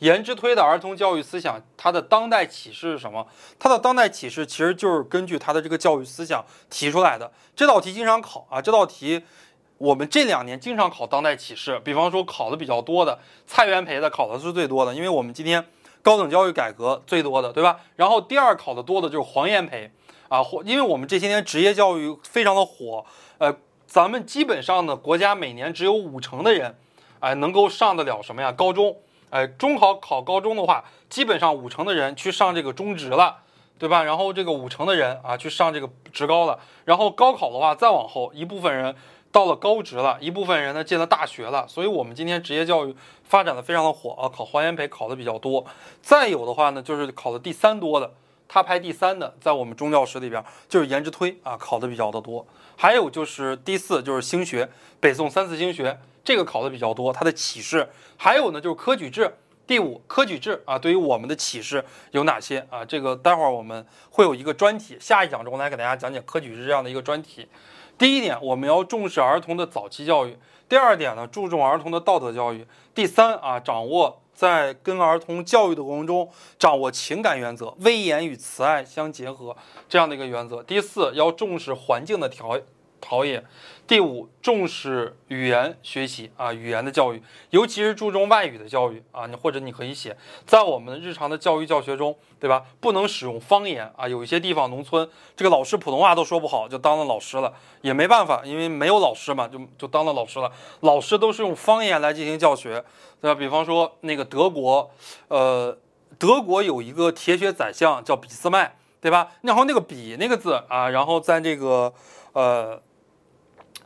颜之推的儿童教育思想，它的当代启示是什么？它的当代启示其实就是根据它的这个教育思想提出来的。这道题经常考啊，这道题我们这两年经常考当代启示，比方说考的比较多的蔡元培的考的是最多的，因为我们今天高等教育改革最多的，对吧？然后第二考的多的就是黄炎培啊，或因为我们这些年职业教育非常的火，呃，咱们基本上呢，国家每年只有五成的人，哎，能够上得了什么呀？高中。哎，中考考高中的话，基本上五成的人去上这个中职了，对吧？然后这个五成的人啊去上这个职高了。然后高考的话，再往后一部分人到了高职了，一部分人呢进了大学了。所以，我们今天职业教育发展的非常的火啊，考黄炎培考的比较多。再有的话呢，就是考的第三多的，他排第三的，在我们中教史里边就是颜之推啊，考的比较的多。还有就是第四就是兴学，北宋三次兴学。这个考的比较多，它的启示还有呢，就是科举制。第五，科举制啊，对于我们的启示有哪些啊？这个待会儿我们会有一个专题，下一讲中来给大家讲解科举制这样的一个专题。第一点，我们要重视儿童的早期教育；第二点呢，注重儿童的道德教育；第三啊，掌握在跟儿童教育的过程中，掌握情感原则，威严与慈爱相结合这样的一个原则；第四，要重视环境的调。陶冶。第五，重视语言学习啊，语言的教育，尤其是注重外语的教育啊。你或者你可以写，在我们日常的教育教学中，对吧？不能使用方言啊。有一些地方农村，这个老师普通话都说不好，就当了老师了，也没办法，因为没有老师嘛，就就当了老师了。老师都是用方言来进行教学，对吧？比方说那个德国，呃，德国有一个铁血宰相叫俾斯麦，对吧？然后那个俾那个字啊，然后在这个呃。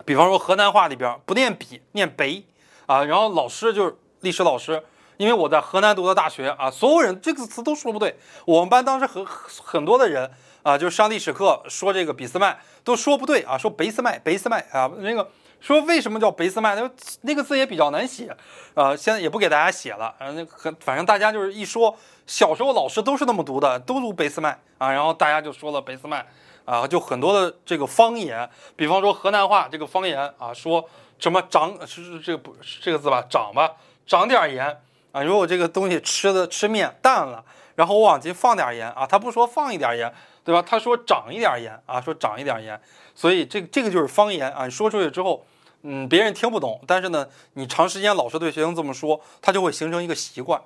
比方说河南话里边不念比，念北啊，然后老师就是历史老师，因为我在河南读的大学啊，所有人这个词都说不对。我们班当时很很多的人啊，就是上历史课说这个俾斯麦都说不对啊，说俾斯麦，俾斯麦啊，那个说为什么叫俾斯麦？那那个字也比较难写啊，现在也不给大家写了啊，那很反正大家就是一说，小时候老师都是那么读的，都读俾斯麦啊，然后大家就说了俾斯麦。啊，就很多的这个方言，比方说河南话这个方言啊，说什么长是是这个不这个字吧，长吧，长点盐啊。如果这个东西吃的吃面淡了，然后我往进放点盐啊，他不说放一点盐，对吧？他说长一点盐啊，说长一点盐。所以这个这个就是方言啊，你说出去之后，嗯，别人听不懂，但是呢，你长时间老是对学生这么说，他就会形成一个习惯